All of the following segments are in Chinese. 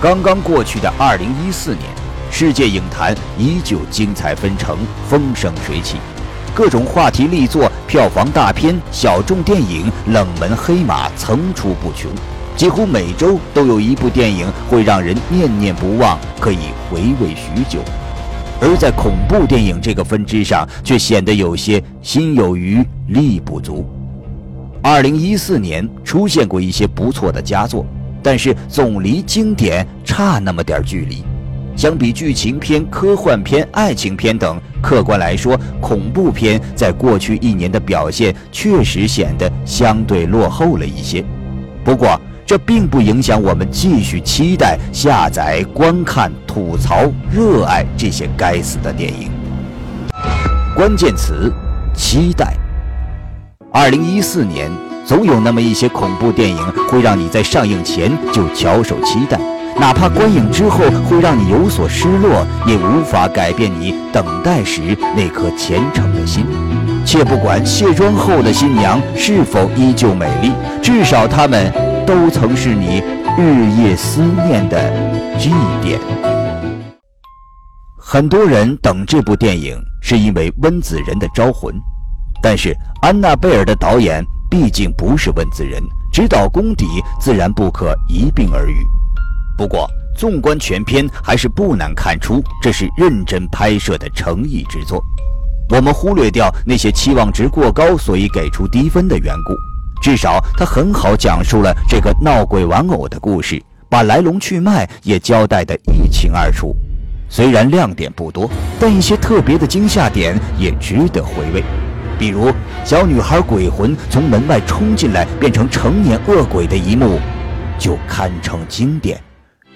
刚刚过去的二零一四年，世界影坛依旧精彩纷呈，风生水起，各种话题力作、票房大片、小众电影、冷门黑马层出不穷，几乎每周都有一部电影会让人念念不忘，可以回味许久。而在恐怖电影这个分支上，却显得有些心有余力不足。二零一四年出现过一些不错的佳作。但是总离经典差那么点距离，相比剧情片、科幻片、爱情片等，客观来说，恐怖片在过去一年的表现确实显得相对落后了一些。不过，这并不影响我们继续期待、下载、观看、吐槽、热爱这些该死的电影。关键词：期待。二零一四年。总有那么一些恐怖电影会让你在上映前就翘首期待，哪怕观影之后会让你有所失落，也无法改变你等待时那颗虔诚的心。且不管卸妆后的新娘是否依旧美丽，至少她们都曾是你日夜思念的祭奠。很多人等这部电影是因为温子仁的招魂，但是安娜贝尔的导演。毕竟不是问子仁，指导功底自然不可一并而语。不过，纵观全片，还是不难看出这是认真拍摄的诚意之作。我们忽略掉那些期望值过高，所以给出低分的缘故。至少，他很好讲述了这个闹鬼玩偶的故事，把来龙去脉也交代得一清二楚。虽然亮点不多，但一些特别的惊吓点也值得回味。比如，小女孩鬼魂从门外冲进来，变成成年恶鬼的一幕，就堪称经典。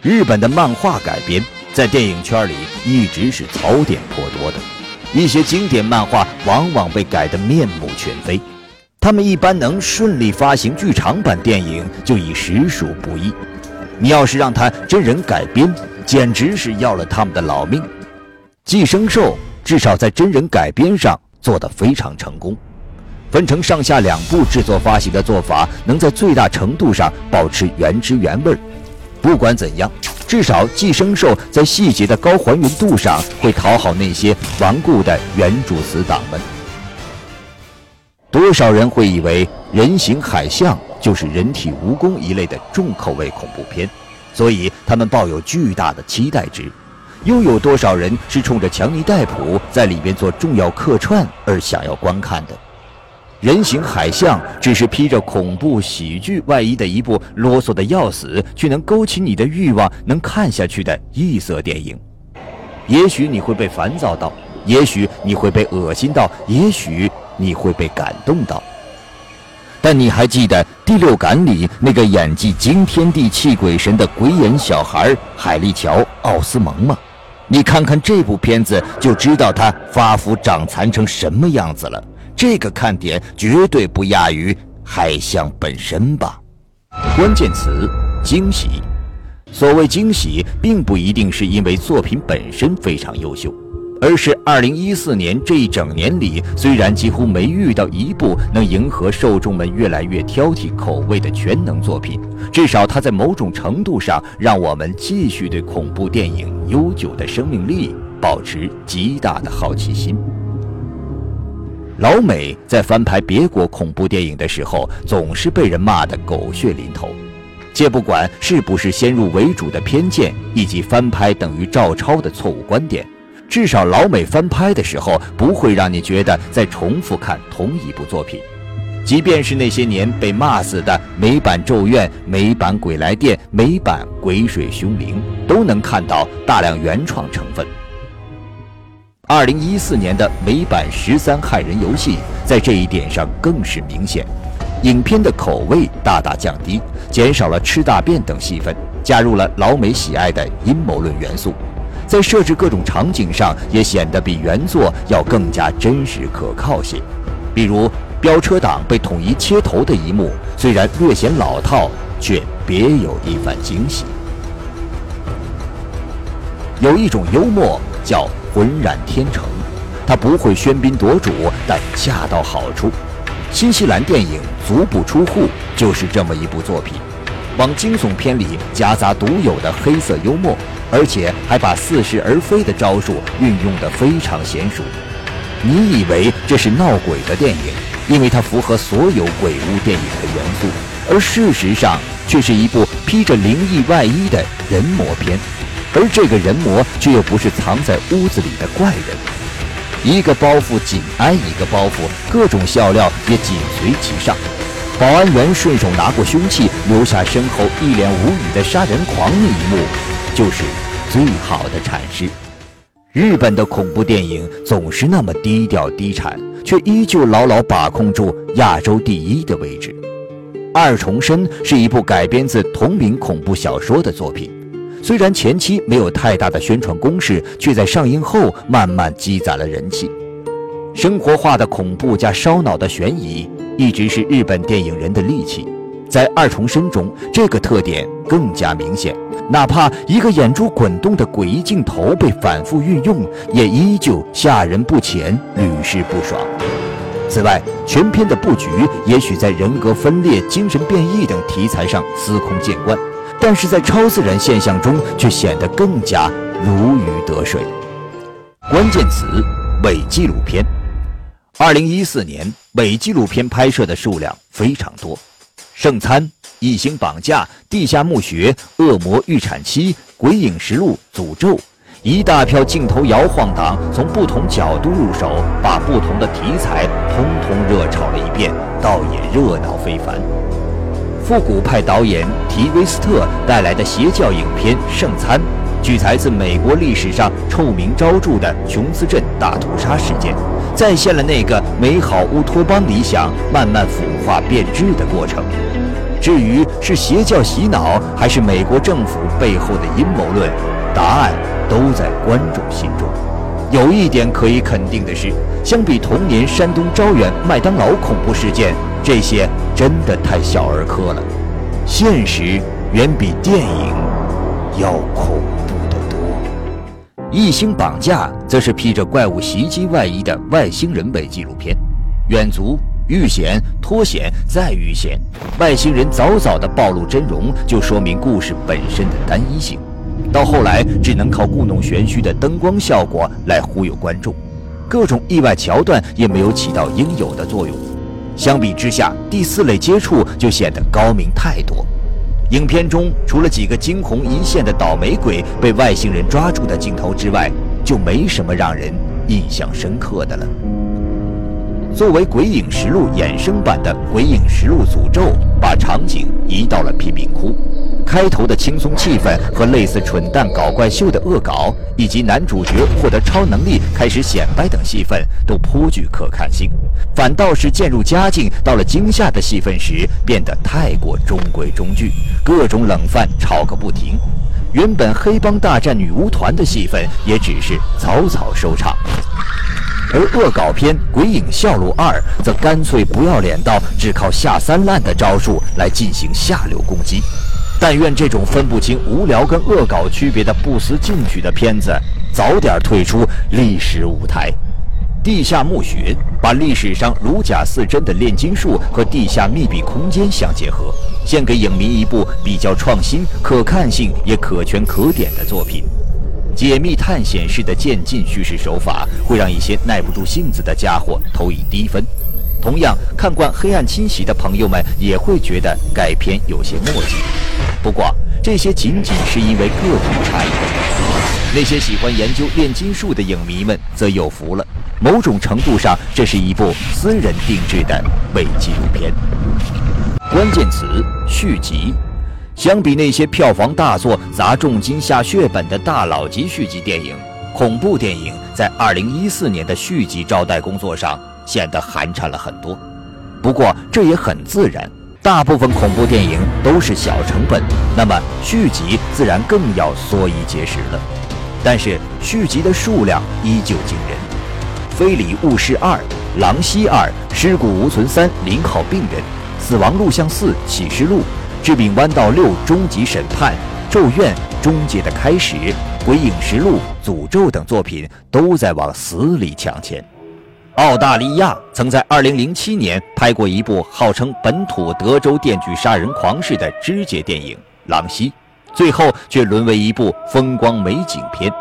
日本的漫画改编在电影圈里一直是槽点颇多的，一些经典漫画往往被改得面目全非。他们一般能顺利发行剧场版电影，就已实属不易。你要是让他真人改编，简直是要了他们的老命。寄生兽至少在真人改编上。做得非常成功，分成上下两部制作发行的做法，能在最大程度上保持原汁原味儿。不管怎样，至少《寄生兽》在细节的高还原度上会讨好那些顽固的原著死党们。多少人会以为《人形海象》就是人体蜈蚣一类的重口味恐怖片，所以他们抱有巨大的期待值。又有多少人是冲着强尼戴普在里边做重要客串而想要观看的？人形海象只是披着恐怖喜剧外衣的一部啰嗦的要死却能勾起你的欲望、能看下去的异色电影。也许你会被烦躁到，也许你会被恶心到，也许你会被感动到。但你还记得《第六感》里那个演技惊天地泣鬼神的鬼眼小孩海利乔·奥斯蒙吗？你看看这部片子，就知道他发福长残成什么样子了。这个看点绝对不亚于海象本身吧？关键词：惊喜。所谓惊喜，并不一定是因为作品本身非常优秀。而是二零一四年这一整年里，虽然几乎没遇到一部能迎合受众们越来越挑剔口味的全能作品，至少它在某种程度上让我们继续对恐怖电影悠久的生命力保持极大的好奇心。老美在翻拍别国恐怖电影的时候，总是被人骂得狗血淋头，且不管是不是先入为主的偏见，以及翻拍等于照抄的错误观点。至少老美翻拍的时候，不会让你觉得在重复看同一部作品。即便是那些年被骂死的美版《咒怨》、美版《鬼来电》、美版《鬼水凶灵》，都能看到大量原创成分。二零一四年的美版《十三害人游戏》在这一点上更是明显，影片的口味大大降低，减少了吃大便等戏份，加入了老美喜爱的阴谋论元素。在设置各种场景上，也显得比原作要更加真实可靠些。比如飙车党被统一切头的一幕，虽然略显老套，却别有一番惊喜。有一种幽默叫浑然天成，它不会喧宾夺主，但恰到好处。新西兰电影《足不出户》就是这么一部作品。往惊悚片里夹杂独有的黑色幽默，而且还把似是而非的招数运用得非常娴熟。你以为这是闹鬼的电影，因为它符合所有鬼屋电影的元素，而事实上却是一部披着灵异外衣的人魔片，而这个人魔却又不是藏在屋子里的怪人，一个包袱紧挨一个包袱，各种笑料也紧随其上。保安员顺手拿过凶器，留下身后一脸无语的杀人狂那一幕，就是最好的阐释。日本的恐怖电影总是那么低调低产，却依旧牢牢把控住亚洲第一的位置。《二重身》是一部改编自同名恐怖小说的作品，虽然前期没有太大的宣传攻势，却在上映后慢慢积攒了人气。生活化的恐怖加烧脑的悬疑，一直是日本电影人的利器。在《二重身》中，这个特点更加明显。哪怕一个眼珠滚动的诡异镜头被反复运用，也依旧吓人不浅，屡试不爽。此外，全片的布局也许在人格分裂、精神变异等题材上司空见惯，但是在超自然现象中却显得更加如鱼得水。关键词：伪纪录片。二零一四年，伪纪录片拍摄的数量非常多，《圣餐》。异星绑架、地下墓穴、恶魔预产期、鬼影实录、诅咒，一大票镜头摇晃党从不同角度入手，把不同的题材通通热炒了一遍，倒也热闹非凡。复古派导演提维斯特带来的邪教影片《圣餐》，取材自美国历史上臭名昭著的琼斯镇大屠杀事件，再现了那个美好乌托邦理想慢慢腐化变质的过程。至于是邪教洗脑，还是美国政府背后的阴谋论，答案都在观众心中。有一点可以肯定的是，相比同年山东招远麦当劳恐怖事件，这些真的太小儿科了。现实远比电影要恐怖。异星绑架则是披着怪物袭击外衣的外星人伪纪录片，远足。遇险脱险再遇险，外星人早早的暴露真容，就说明故事本身的单一性。到后来，只能靠故弄玄虚的灯光效果来忽悠观众，各种意外桥段也没有起到应有的作用。相比之下，第四类接触就显得高明太多。影片中除了几个惊鸿一现的倒霉鬼被外星人抓住的镜头之外，就没什么让人印象深刻的了。作为《鬼影实录》衍生版的《鬼影实录：诅咒》，把场景移到了贫民窟。开头的轻松气氛和类似蠢蛋搞怪秀的恶搞，以及男主角获得超能力开始显摆等戏份，都颇具可看性。反倒是渐入佳境，到了惊吓的戏份时，变得太过中规中矩，各种冷饭炒个不停。原本黑帮大战女巫团的戏份，也只是草草收场。而恶搞片《鬼影笑录二》则干脆不要脸到只靠下三滥的招数来进行下流攻击。但愿这种分不清无聊跟恶搞区别的不思进取的片子早点退出历史舞台。地下墓穴把历史上如假似真的炼金术和地下密闭空间相结合，献给影迷一部比较创新、可看性也可圈可点的作品。解密探险式的渐进叙事手法，会让一些耐不住性子的家伙投以低分。同样看惯《黑暗侵袭》的朋友们，也会觉得该片有些墨迹。不过，这些仅仅是因为个体差异。那些喜欢研究炼金术的影迷们则有福了。某种程度上，这是一部私人定制的伪纪录片。关键词：续集。相比那些票房大作砸重金下血本的大佬级续集电影，恐怖电影在2014年的续集招待工作上显得寒碜了很多。不过这也很自然，大部分恐怖电影都是小成本，那么续集自然更要缩衣节食了。但是续集的数量依旧惊人，《非礼勿视二》《狼溪二》《尸骨无存三》《零号病人》《死亡录像四》《启示录》。《致命弯道六》终极审判、《咒怨》终结的开始、《鬼影实录》、《诅咒》等作品都在往死里抢钱。澳大利亚曾在2007年拍过一部号称本土德州电锯杀人狂式的肢解电影《狼溪》，最后却沦为一部风光美景片。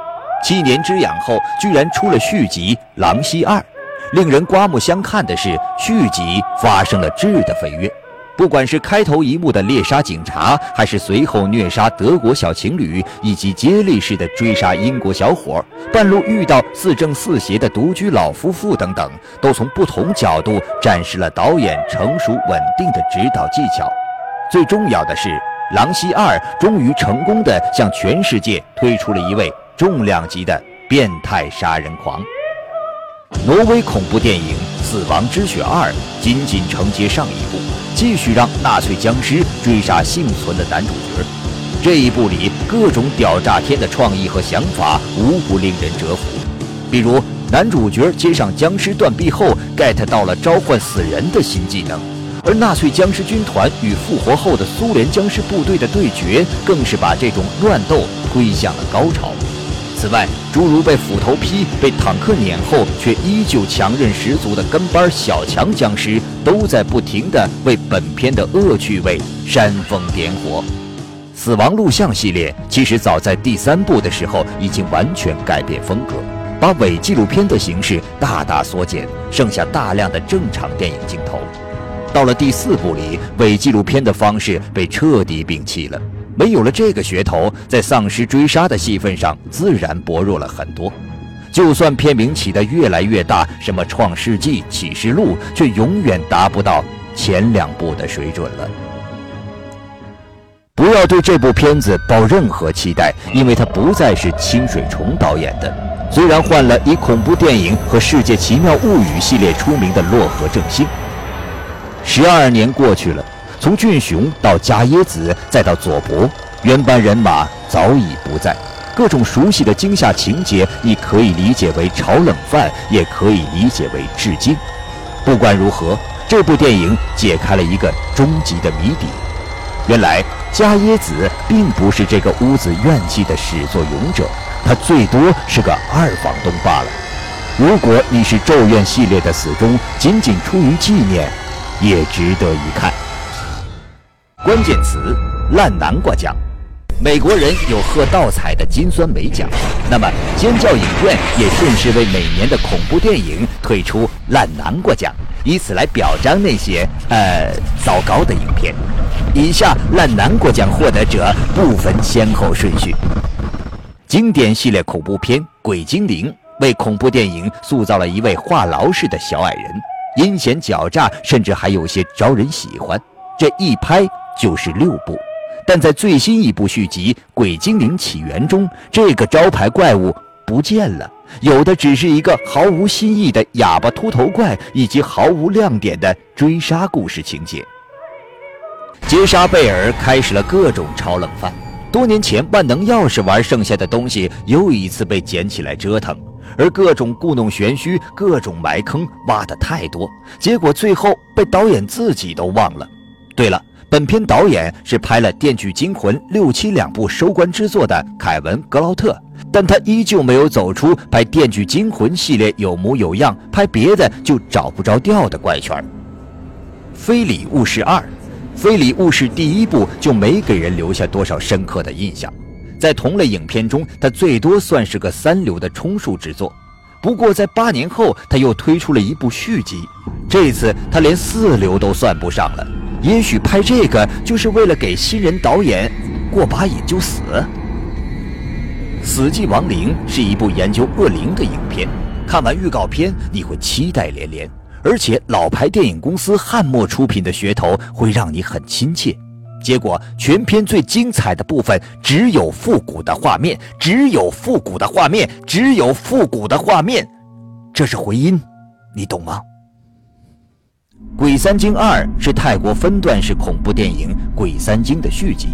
七年之痒后，居然出了续集《狼溪二》。令人刮目相看的是，续集发生了质的飞跃。不管是开头一幕的猎杀警察，还是随后虐杀德国小情侣，以及接力式的追杀英国小伙，半路遇到似正似邪的独居老夫妇等等，都从不同角度展示了导演成熟稳定的指导技巧。最重要的是，《狼溪二》终于成功地向全世界推出了一位重量级的变态杀人狂。挪威恐怖电影《死亡之雪二》仅仅承接上一部，继续让纳粹僵尸追杀幸存的男主角。这一部里各种屌炸天的创意和想法无不令人折服。比如，男主角接上僵尸断臂后 get 到了召唤死人的新技能，而纳粹僵尸军团与复活后的苏联僵尸部队的对决，更是把这种乱斗推向了高潮。此外，诸如被斧头劈、被坦克碾后却依旧强韧十足的跟班小强僵尸，都在不停地为本片的恶趣味煽风点火。死亡录像系列其实早在第三部的时候已经完全改变风格，把伪纪录片的形式大大缩减，剩下大量的正常电影镜头。到了第四部里，伪纪录片的方式被彻底摒弃了。没有了这个噱头，在丧尸追杀的戏份上自然薄弱了很多。就算片名起得越来越大，什么《创世纪》《启示录》，却永远达不到前两部的水准了。不要对这部片子抱任何期待，因为它不再是清水崇导演的。虽然换了以恐怖电影和《世界奇妙物语》系列出名的洛河正幸，十二年过去了。从俊雄到加耶子，再到佐伯，原班人马早已不在。各种熟悉的惊吓情节，你可以理解为炒冷饭，也可以理解为致敬。不管如何，这部电影解开了一个终极的谜底：原来加耶子并不是这个屋子怨气的始作俑者，他最多是个二房东罢了。如果你是咒怨系列的死忠，仅仅出于纪念，也值得一看。关键词：烂南瓜奖。美国人有喝倒彩的金酸梅奖，那么尖叫影院也顺势为每年的恐怖电影推出烂南瓜奖，以此来表彰那些呃糟糕的影片。以下烂南瓜奖获得者不分先后顺序。经典系列恐怖片《鬼精灵》为恐怖电影塑造了一位话痨式的小矮人，阴险狡诈，甚至还有些招人喜欢。这一拍。就是六部，但在最新一部续集《鬼精灵起源》中，这个招牌怪物不见了，有的只是一个毫无新意的哑巴秃头怪，以及毫无亮点的追杀故事情节。杰莎贝尔开始了各种炒冷饭。多年前万能钥匙玩剩下的东西，又一次被捡起来折腾，而各种故弄玄虚、各种埋坑挖的太多，结果最后被导演自己都忘了。对了。本片导演是拍了《电锯惊魂》六七两部收官之作的凯文·格劳特，但他依旧没有走出拍《电锯惊魂》系列有模有样，拍别的就找不着调的怪圈。《非礼勿视二》，《非礼勿视》第一部就没给人留下多少深刻的印象，在同类影片中，它最多算是个三流的充数之作。不过在八年后，他又推出了一部续集，这次他连四流都算不上了。也许拍这个就是为了给新人导演过把瘾就死。《死寂亡灵》是一部研究恶灵的影片，看完预告片你会期待连连，而且老牌电影公司汉默出品的噱头会让你很亲切。结果全片最精彩的部分只有复古的画面，只有复古的画面，只有复古的画面，这是回音，你懂吗？《鬼三惊二》是泰国分段式恐怖电影《鬼三惊》的续集，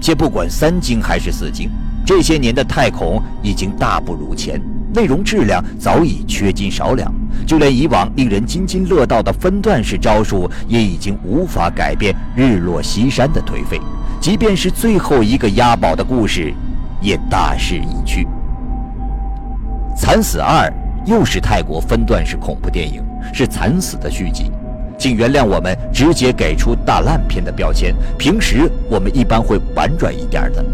且不管三惊还是四惊，这些年的泰恐已经大不如前，内容质量早已缺斤少两，就连以往令人津津乐道的分段式招数，也已经无法改变日落西山的颓废。即便是最后一个押宝的故事，也大势已去。《惨死二》又是泰国分段式恐怖电影，是惨死的续集，请原谅我们直接给出大烂片的标签。平时我们一般会婉转一点的，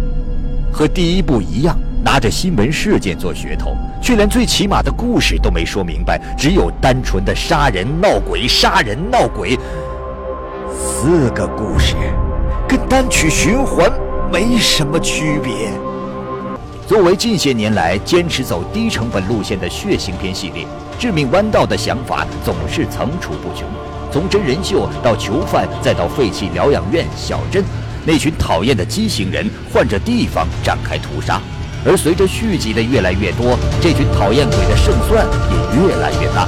和第一部一样，拿着新闻事件做噱头，却连最起码的故事都没说明白，只有单纯的杀人闹鬼、杀人闹鬼。四个故事，跟单曲循环没什么区别。作为近些年来坚持走低成本路线的血腥片系列，《致命弯道》的想法总是层出不穷，从真人秀到囚犯，再到废弃疗养院、小镇，那群讨厌的畸形人换着地方展开屠杀。而随着续集的越来越多，这群讨厌鬼的胜算也越来越大。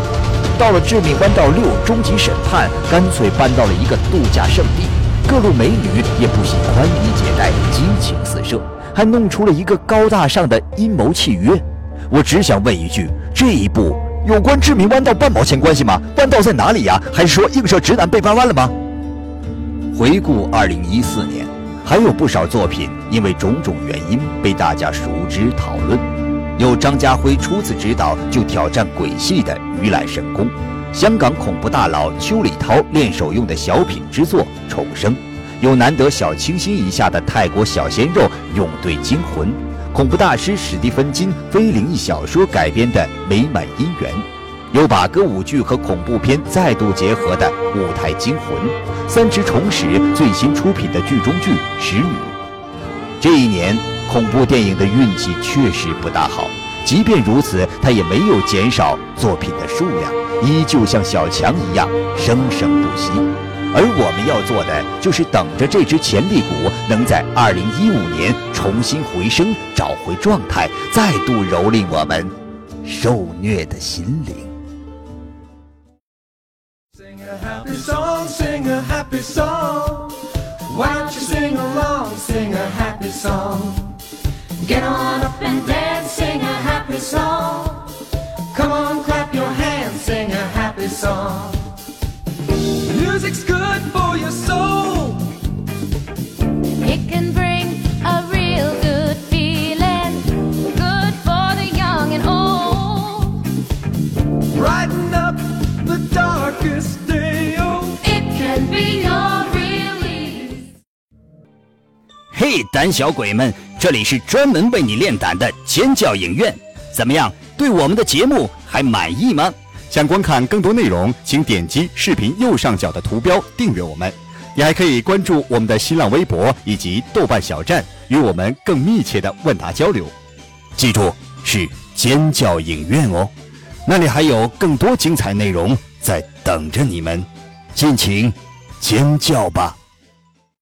到了《致命弯道六：终极审判》，干脆搬到了一个度假胜地，各路美女也不惜宽衣解带，激情四射。还弄出了一个高大上的阴谋契约，我只想问一句：这一步有关致命弯道半毛钱关系吗？弯道在哪里呀？还是说映射直男被掰弯了吗？回顾二零一四年，还有不少作品因为种种原因被大家熟知讨论，有张家辉初次执导就挑战鬼戏的《鱼来神功》，香港恐怖大佬邱礼涛练手用的小品之作《重生》。有难得小清新一下的泰国小鲜肉《勇队惊魂》，恐怖大师史蒂芬金非灵异小说改编的《美满姻缘》，有把歌舞剧和恐怖片再度结合的《舞台惊魂》，三池崇史最新出品的剧中剧《使女》。这一年恐怖电影的运气确实不大好，即便如此，它也没有减少作品的数量，依旧像小强一样生生不息。而我们要做的，就是等着这只潜力股能在二零一五年重新回升，找回状态，再度蹂躏我们受虐的心灵。嘿，胆小鬼们，这里是专门为你练胆的尖叫影院，怎么样？对我们的节目还满意吗？想观看更多内容，请点击视频右上角的图标订阅我们。你还可以关注我们的新浪微博以及豆瓣小站，与我们更密切的问答交流。记住，是尖叫影院哦，那里还有更多精彩内容在等着你们，尽情尖叫吧！